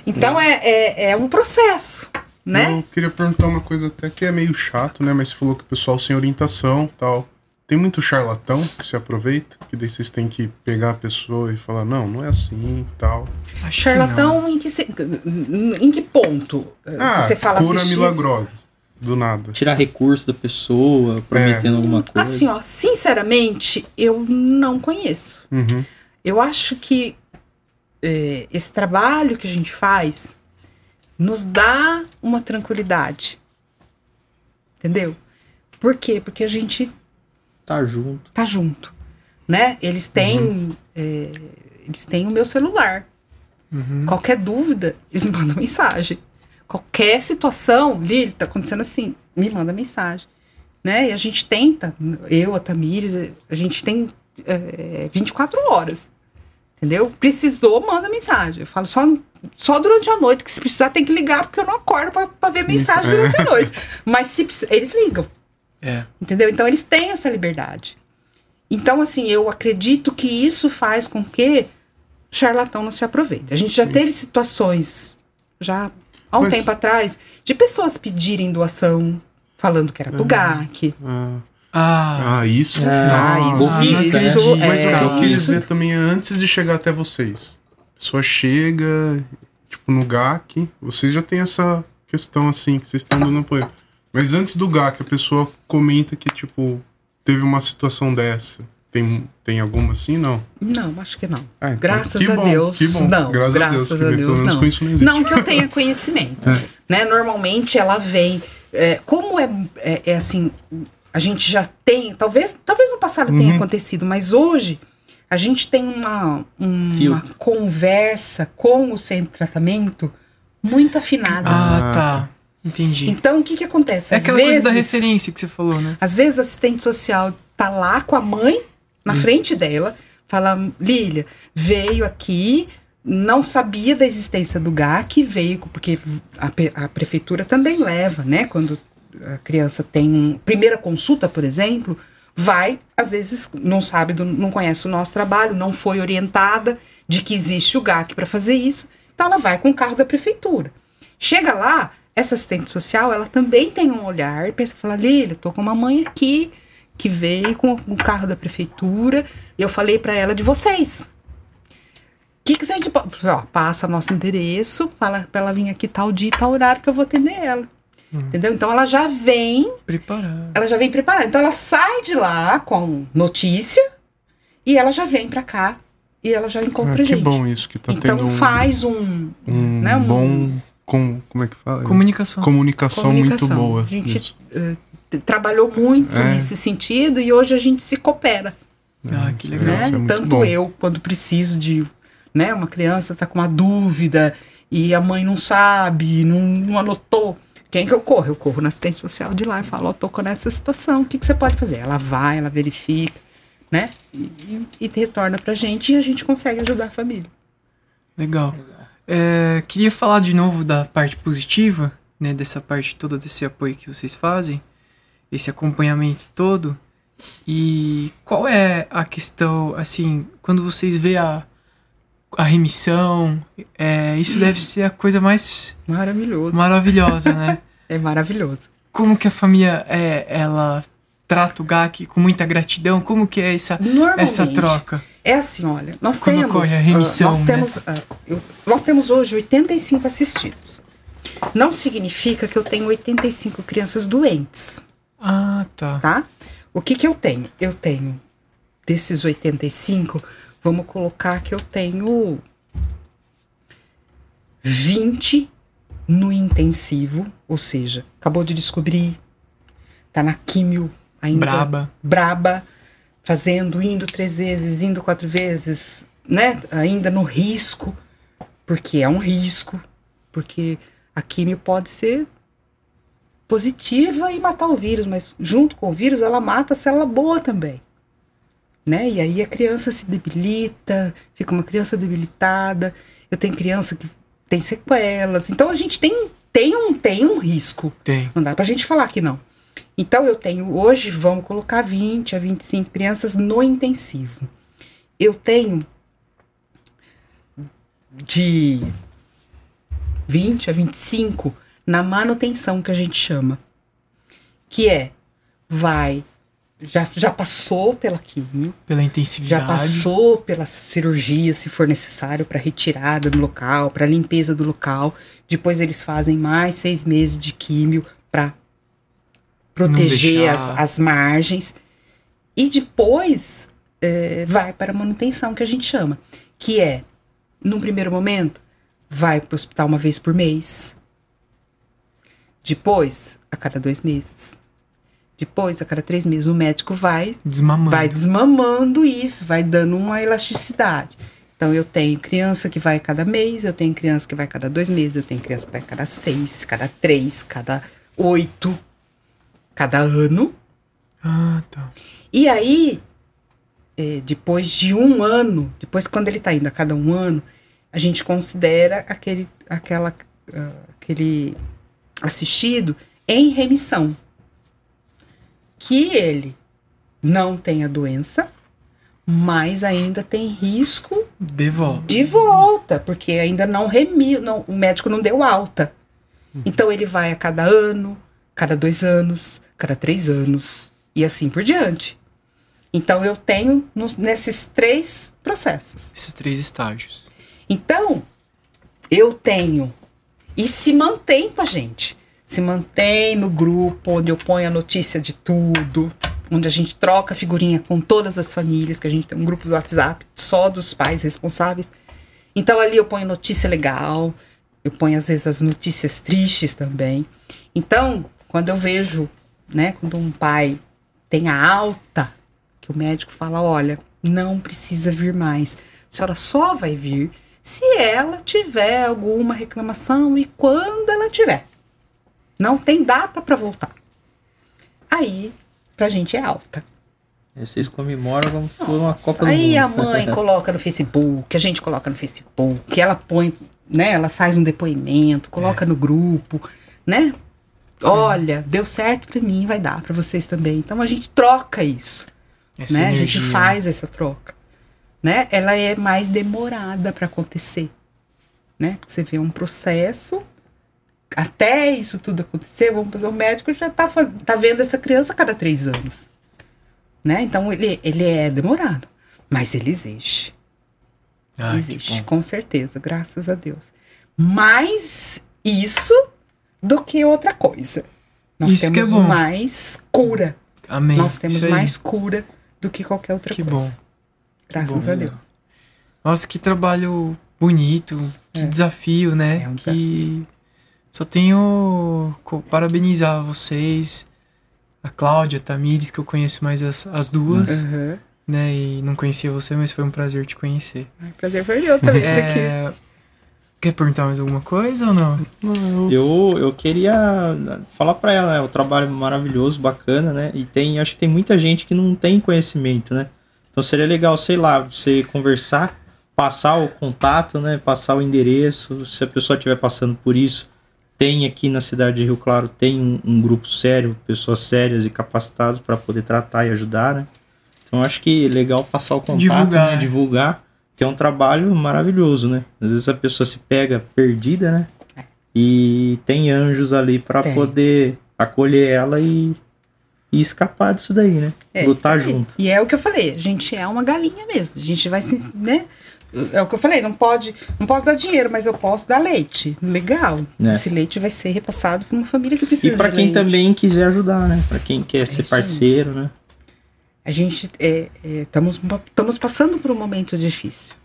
Então é, é, é um processo, né? Eu queria perguntar uma coisa até que é meio chato, né? Mas você falou que o pessoal sem orientação tal. Tem muito charlatão que se aproveita, que daí vocês têm que pegar a pessoa e falar, não, não é assim tal. Acho que não. Charlatão em que, se- em que ponto? Ah, Você fala cura assistir? milagrosa. Do nada. Tirar recurso da pessoa, prometendo alguma coisa. Assim, ó, sinceramente, eu não conheço. Uhum. Eu acho que é, esse trabalho que a gente faz nos dá uma tranquilidade. Entendeu? Por quê? Porque a gente Tá junto. tá junto, né? Eles têm, é, eles têm o meu celular. Uhum. Qualquer dúvida, eles me mandam mensagem. Qualquer situação, Lili, tá acontecendo assim, me manda mensagem, né? E a gente tenta, eu, a Tamires, a gente tem é, 24 horas, Entendeu? Precisou, manda mensagem. Eu falo só, só durante a noite, que se precisar tem que ligar, porque eu não acordo pra, pra ver mensagem é. durante a noite. Mas se eles ligam. É. Entendeu? Então eles têm essa liberdade. Então, assim, eu acredito que isso faz com que charlatão não se aproveite. A gente já teve situações, já há um Mas- tempo atrás, de pessoas pedirem doação, falando que era do GAC. Ah, Ah, ah, isso. Ah, Mas o que eu é, quis dizer também é antes de chegar até vocês. A pessoa chega, tipo, no GAC, vocês já tem essa questão assim, que vocês estão dando apoio. Mas antes do GAC, a pessoa comenta que, tipo, teve uma situação dessa. Tem, tem alguma assim? Não. Não, acho que não. Então, Graças que a bom, Deus, Que bom. não. Graças, Graças a Deus. a Deus, não. com isso não. Não que eu tenha conhecimento. É. né? Normalmente ela vem. é, como é, é, é assim, a gente já tem. Talvez, talvez no passado tenha Uhum. acontecido, mas hoje a gente tem uma, uma Filtro. conversa com o centro de tratamento muito afinada. ah, Ah, tá. Entendi. Então, o que, que acontece? É Às aquela vezes, coisa da referência que você falou, né? às vezes a assistente social tá lá com a mãe na frente dela, fala: Lília, veio aqui, não sabia da existência do GAC, veio, porque a, a prefeitura também leva, né? Quando a criança tem primeira consulta, por exemplo, vai, às vezes não sabe, do- não conhece o nosso trabalho, não foi orientada de que existe o GAC para fazer isso, então ela vai com o carro da prefeitura. Chega lá, essa assistente social, ela também tem um olhar e pensa, fala, Lília, tô com uma mãe aqui que veio com o carro da prefeitura eu falei para ela de vocês. O que, que gente pode. Passa nosso endereço, fala pra ela vir aqui tal dia, tal horário que eu vou atender ela. Entendeu? Então ela já vem, Preparado. ela já vem preparada. Então ela sai de lá com notícia e ela já vem pra cá e ela já encontra Ah, a que gente. bom isso, que tá então tendo um, faz um, um né, um- bom. Com, como é que fala? Comunicação. Comunicação, Comunicação. muito boa. A gente- t- trabalhou muito É. nesse sentido e hoje a gente se coopera. Ah, que isso é- legal. né? é Tanto bom. eu, quando preciso de, né, uma criança tá com uma dúvida e a mãe não sabe, não, não anotou. Quem que eu corro? Eu corro na assistência social de lá e falo, ó, tô com essa situação, o que, que você pode fazer? Ela vai, ela verifica, né? E, e, e retorna pra gente e a gente consegue ajudar a família. Legal. É, queria falar de novo da parte positiva, né? Dessa parte toda, desse apoio que vocês fazem, esse acompanhamento todo. E qual é a questão, assim, quando vocês vê a, a remissão, é, isso deve ser a coisa mais Maravilhoso. maravilhosa, né? É maravilhoso. Como que a família, é, ela trata o GAC com muita gratidão? Como que é essa, essa troca? É assim, olha, nós Quando temos. ocorre a ah, remissão, nós né? temos, ah, eu- nós temos hoje 85 assistidos. Não significa que eu tenho 85 crianças doentes, Ah, tá. tá? O que que eu tenho? Eu tenho desses 85, vamos colocar que eu tenho 20 no intensivo, ou seja, acabou de descobrir, tá na químio ainda Braba. braba, fazendo, indo três vezes, indo quatro vezes, né? Ainda no risco, porque é um risco, porque a químio pode ser positiva e matar o vírus, mas junto com o vírus ela mata a célula boa também. Né? E aí a criança se debilita, fica uma criança debilitada. Eu tenho criança que tem sequelas. Então a gente tem, tem, um, tem um risco. Tem. Não dá pra gente falar que não. Então eu tenho hoje, vamos colocar 20 a 25 crianças no intensivo. Eu tenho de 20 a 25 na manutenção que a gente chama. Que é, vai, já, já passou pela químio, Pela já intensividade. passou pela cirurgia, se for necessário, para retirada do local, para limpeza do local. Depois eles fazem mais seis meses de químio para proteger as, as margens. E depois eh, vai para a manutenção, que a gente chama. Que é, num primeiro momento, vai para o hospital uma vez por mês. Depois, a cada dois meses. Depois, a cada três meses, o médico vai Desmamando. vai desmamando isso, vai dando uma elasticidade. Então, eu tenho criança que vai cada mês, eu tenho criança que vai cada dois meses, eu tenho criança que vai cada seis, cada três, cada oito, cada ano. Ah, tá. E aí, é, depois de um ano, depois quando ele está indo a cada um ano, a gente considera aquele, aquela, ah, aquele assistido em remissão. Que ele não tem a doença, mas ainda tem risco De volta. de volta, porque ainda não remiu, não, o médico não deu alta. Então ele vai a cada ano, cada dois anos, cada três anos e assim por diante. Então eu tenho nos- nesses três processos. Esses três estágios. Então eu tenho e se mantém com a gente, se mantém no grupo onde eu ponho a notícia de tudo, onde a gente troca figurinha com todas as famílias, que a gente tem um grupo do WhatsApp só dos pais responsáveis. Então ali eu ponho notícia legal, eu ponho às vezes as notícias tristes também. Então, quando eu vejo, né, quando um pai tem a alta, que o médico fala, olha, não precisa vir mais. A senhora só vai vir se ela tiver alguma reclamação e quando ela tiver. Não tem data para voltar. Aí, pra gente é alta. Aí Vocês comemoram como se uma Copa Aí do a Mundo. mãe coloca no Facebook, a gente coloca no Facebook, ela põe, né? Ela faz um depoimento, coloca no grupo, né? Olha, deu certo pra mim, vai dar pra vocês também. Então a gente troca isso, Essa né? A gente energia. faz essa troca, né? Ela é mais demorada pra acontecer, né? Você vê um processo até isso tudo acontecer, vamos fazer o médico já tá, fa- tá vendo essa criança a cada três anos. Né? Então ele, ele é demorado. Mas ele existe. Ah, existe, com certeza, graças a Deus. Mais isso do que outra coisa. Nós Isso é temos bom. mais cura. Amém. Nós temos mais cura do que qualquer outra Que coisa. bom. Graças bom. a Deus. Nossa, que trabalho bonito, que É. desafio, né? É um que só tenho parabenizar vocês, a Cláudia, a Tamires, que eu conheço mais as, as duas, Uhum. né? E não conhecia você, mas foi um prazer te conhecer. Ai, prazer foi meu também estar aqui. É, Quer perguntar mais alguma coisa ou não? Não, eu- Eu, queria falar pra ela, né? O trabalho maravilhoso, bacana, né? E tem, acho que tem muita gente que não tem conhecimento, né? Então seria legal, sei lá, você conversar, passar o contato, né? Passar o endereço, se a pessoa estiver passando por isso. Tem aqui na cidade de Rio Claro, tem um, um grupo sério, pessoas sérias e capacitadas para poder tratar e ajudar, né? Então acho que é legal passar o contato, Divulgar, né? divulgar, que é um trabalho maravilhoso, né? Às vezes a pessoa se pega perdida, né? E tem anjos ali para poder acolher ela e, e escapar disso daí, né? É, Lutar junto. E é o que eu falei, a gente é uma galinha mesmo. A gente vai se, né? É o que eu falei, não pode, não posso dar dinheiro, mas eu posso dar leite. Legal. É. Esse leite vai ser repassado para uma família que precisa E para quem leite. também quiser ajudar, né? Para quem quer ser isso aí. parceiro, né? A gente estamos estamos passando por um momento difícil,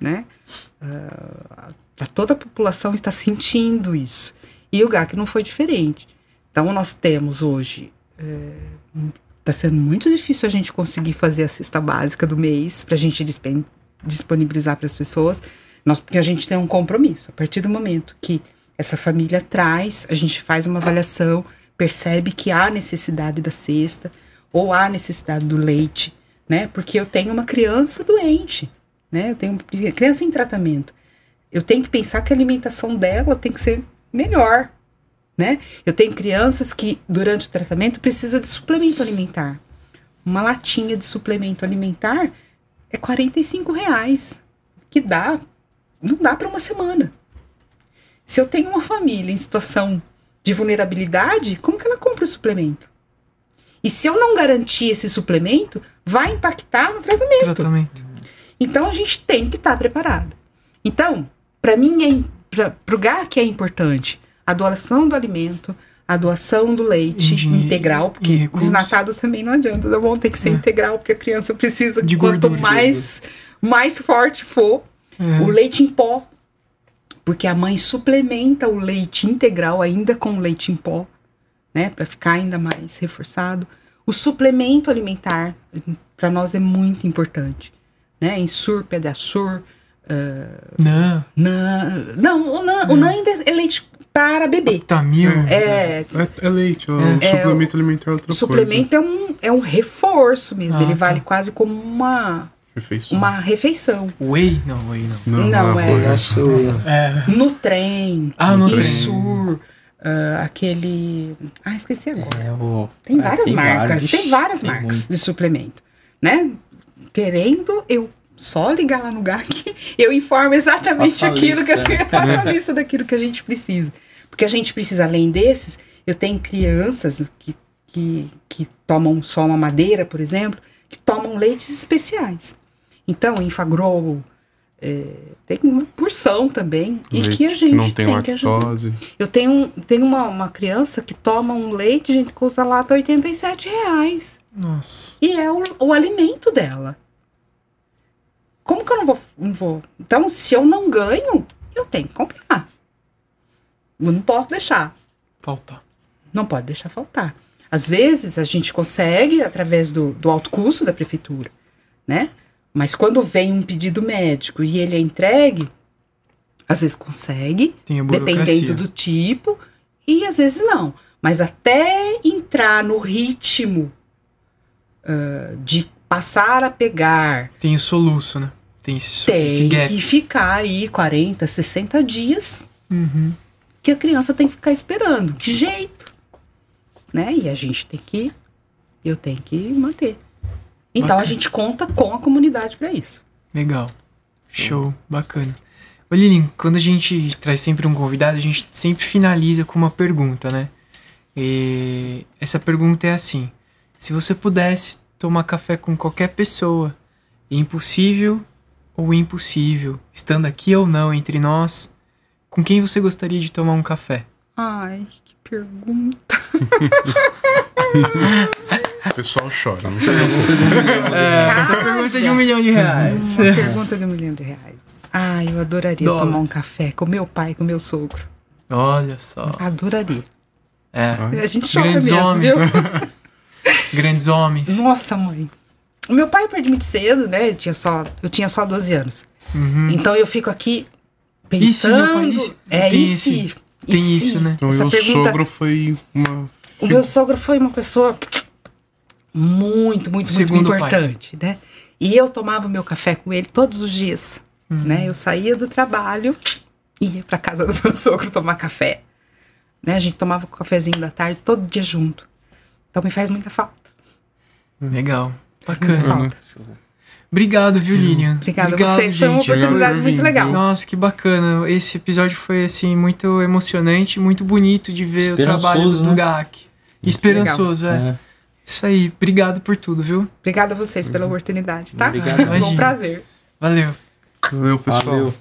né? Ah, toda a população está sentindo isso. E o GAC não foi diferente. Então nós temos hoje está sendo muito difícil a gente conseguir fazer a cesta básica do mês para a gente disponibilizar para as pessoas, nós, porque a gente tem um compromisso. A partir do momento que essa família traz, a gente faz uma avaliação, percebe que há necessidade da cesta ou há necessidade do leite, né? Porque eu tenho uma criança doente, né? Eu tenho uma criança em tratamento. Eu tenho que pensar que a alimentação dela tem que ser melhor, né? Eu tenho crianças que durante o tratamento precisa de suplemento alimentar. Uma latinha de suplemento alimentar é 45 reais, que dá, não dá para uma semana. Se eu tenho uma família em situação de vulnerabilidade, como que ela compra o suplemento? E se eu não garantir esse suplemento, vai impactar no tratamento. Tratamento. Então a gente tem que estar preparado. Então, para mim, é, para o GAC é importante a doação do alimento, a doação do leite integral, porque desnatado também não adianta, tá bom? Tem que ser É. integral, porque a criança precisa, De quanto gordura, de mais, mais forte for, É. o leite em pó, porque a mãe suplementa o leite integral ainda com leite em pó, né, para ficar ainda mais reforçado. O suplemento alimentar para nós é muito importante, né? Ensur, Pedaçur, Não. NAN. Não, o NAN, o NAN ainda é leite para bebê. Tá mil. É, É, é leite, ó, É. suplemento alimentar é outra o suplemento é um, é um reforço mesmo. Ah, Ele tá. vale quase como uma, coisa. Refeição. uma refeição. Whey? Não, whey não. Não, é. arroz. Nosso, É. Nutrem, Ah, no trem. Insur, ah, aquele... Ah, esqueci agora. é o, Tem é, várias marcas, vários. tem várias Tem marcas muito. de suplemento, né? Querendo, eu só ligar lá no GAC, eu informo exatamente aquilo que eu faço a lista daquilo que a gente precisa. Porque a gente precisa, além desses, eu tenho crianças que, que, que tomam só uma madeira, por exemplo, que tomam leites especiais. Então, Infagrow, é, tem uma porção também. e Leite que a gente não tem, que ajudar. lactose. Eu tenho, tenho uma, uma criança que toma um leite, gente, que custa lata 87 reais. Nossa. E é o, o alimento dela. Como que eu não vou, não vou? Então, se eu não ganho, eu tenho que comprar. Eu não posso deixar. Falta. Não pode deixar faltar. Às vezes a gente consegue através do, do alto custo da prefeitura, né? Mas quando vem um pedido médico e ele é entregue, às vezes consegue, dependendo do tipo, e às vezes não. Mas até entrar no ritmo ah, de passar a pegar, Tem o soluço, né? Tem esse, esse tem gap. que ficar aí 40, 60 dias Uhum. que a criança tem que ficar esperando. Que jeito? Né? E a gente tem que. Eu tenho que manter. Então Bacana. a gente conta com a comunidade para isso. Legal. Show. Bacana. Ô Lilian, quando a gente traz sempre um convidado, a gente sempre finaliza com uma pergunta, né? E essa pergunta é assim: se você pudesse tomar café com qualquer pessoa, impossível ou impossível, estando aqui ou não entre nós, com quem você gostaria de tomar um café? Ai, que pergunta. O pessoal chora. Não É, essa pergunta é de um milhão de reais. Uma pergunta de um milhão de reais. Ai, eu adoraria Dólar. tomar um café com meu pai, com meu sogro. Olha só. Adoraria. É. A gente chora Grandes mesmo, homens. viu? Grandes homens. Nossa, mãe. O meu pai eu perdi muito cedo, né? Eu tinha só, eu tinha só 12 anos. Uhum. Então eu fico aqui E se pensando. meu pai- e se- É tem e esse- se? E tem se? isso, né? Então, Essa o pergunta, sogro foi uma. O meu sogro foi uma pessoa muito, muito, muito Segundo pai. importante, né? E eu tomava o meu café com ele todos os dias, Uhum. né? Eu saía do trabalho, ia pra casa do meu sogro tomar café, né? A gente tomava o cafezinho da tarde todo dia junto. Então me faz muita falta. Legal. Muita Bacana. falta. Obrigado, viu, Lilian? Obrigada a vocês, foi uma gente. oportunidade Obrigado muito legal. Nossa, que bacana. Esse episódio foi, assim, muito emocionante, muito bonito de ver o trabalho do, né? GAC. Esperançoso, é. É. Isso aí. Obrigado por tudo, viu? Obrigada a vocês pela oportunidade, tá? Obrigado. Foi um prazer. Valeu. Valeu, pessoal. Valeu.